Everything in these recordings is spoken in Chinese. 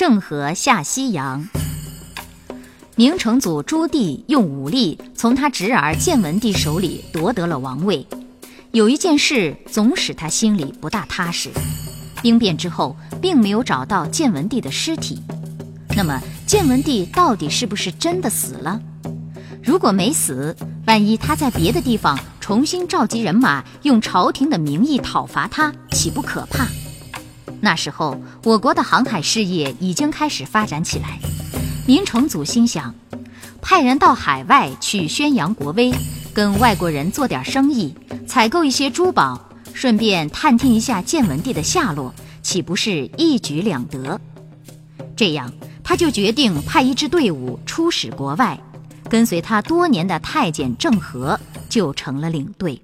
郑和下西洋。明成祖朱棣用武力从他侄儿建文帝手里夺得了王位，有一件事总使他心里不大踏实。兵变之后，并没有找到建文帝的尸体。那么，建文帝到底是不是真的死了？如果没死，万一他在别的地方重新召集人马，用朝廷的名义讨伐他，岂不可怕？那时候，我国的航海事业已经开始发展起来。明成祖心想，派人到海外去宣扬国威，跟外国人做点生意，采购一些珠宝，顺便探听一下建文帝的下落，岂不是一举两得？这样，他就决定派一支队伍出使国外，跟随他多年的太监郑和就成了领队。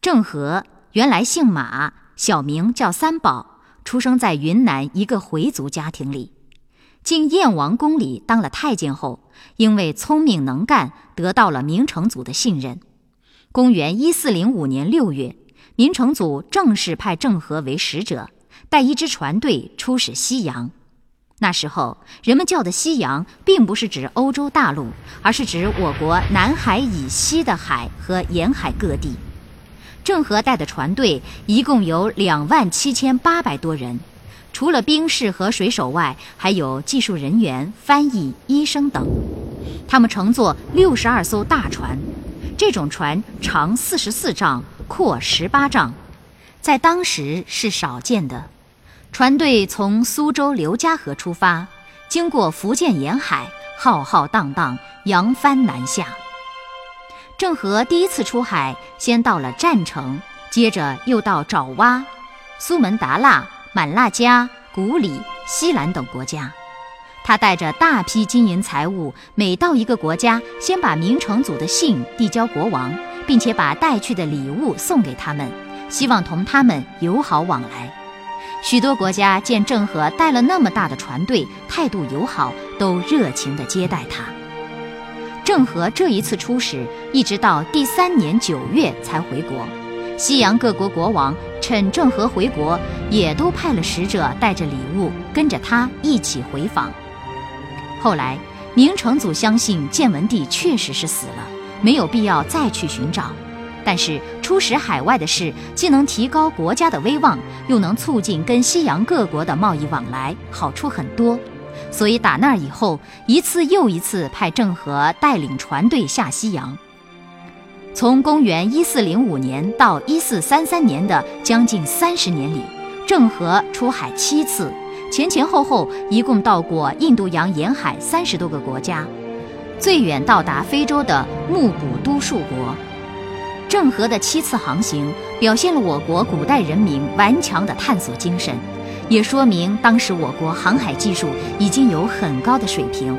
郑和原来姓马，小名叫三宝，出生在云南一个回族家庭里。进燕王宫里当了太监后，因为聪明能干，得到了明成祖的信任。公元一四零五年六月，明成祖正式派郑和为使者，带一支船队出使西洋。那时候，人们叫的西洋，并不是指欧洲大陆，而是指我国南海以西的海和沿海各地。郑和带的船队一共有两万七千八百多人。除了兵士和水手外，还有技术人员、翻译、医生等。他们乘坐六十二艘大船，这种船长四十四丈，阔十八丈，在当时是少见的。船队从苏州刘家河出发，经过福建沿海，浩浩荡荡，扬帆南下。郑和第一次出海，先到了占城，接着又到爪哇、苏门答腊。满腊加、古里、西兰等国家，他带着大批金银财物，每到一个国家，先把明成祖的信递交国王，并且把带去的礼物送给他们，希望同他们友好往来。许多国家见郑和带了那么大的船队，态度友好，都热情地接待他。郑和这一次出使，一直到第三年九月才回国。西洋各国国王趁郑和回国，也都派了使者带着礼物跟着他一起回访。后来，明成祖相信建文帝确实是死了，没有必要再去寻找。但是出使海外的事，既能提高国家的威望，又能促进跟西洋各国的贸易往来，好处很多。所以打那以后，一次又一次派郑和带领船队下西洋。从公元一四零五年到一四三三年的将近三十年里，郑和出海七次，前前后后一共到过印度洋沿海三十多个国家，最远到达非洲的木卜都数国。郑和的七次航行，表现了我国古代人民顽强的探索精神，也说明当时我国航海技术已经有很高的水平。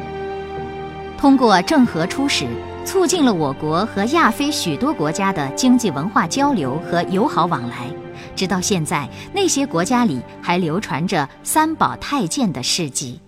通过郑和出使。促进了我国和亚非许多国家的经济文化交流和友好往来，直到现在，那些国家里还流传着三宝太监的事迹。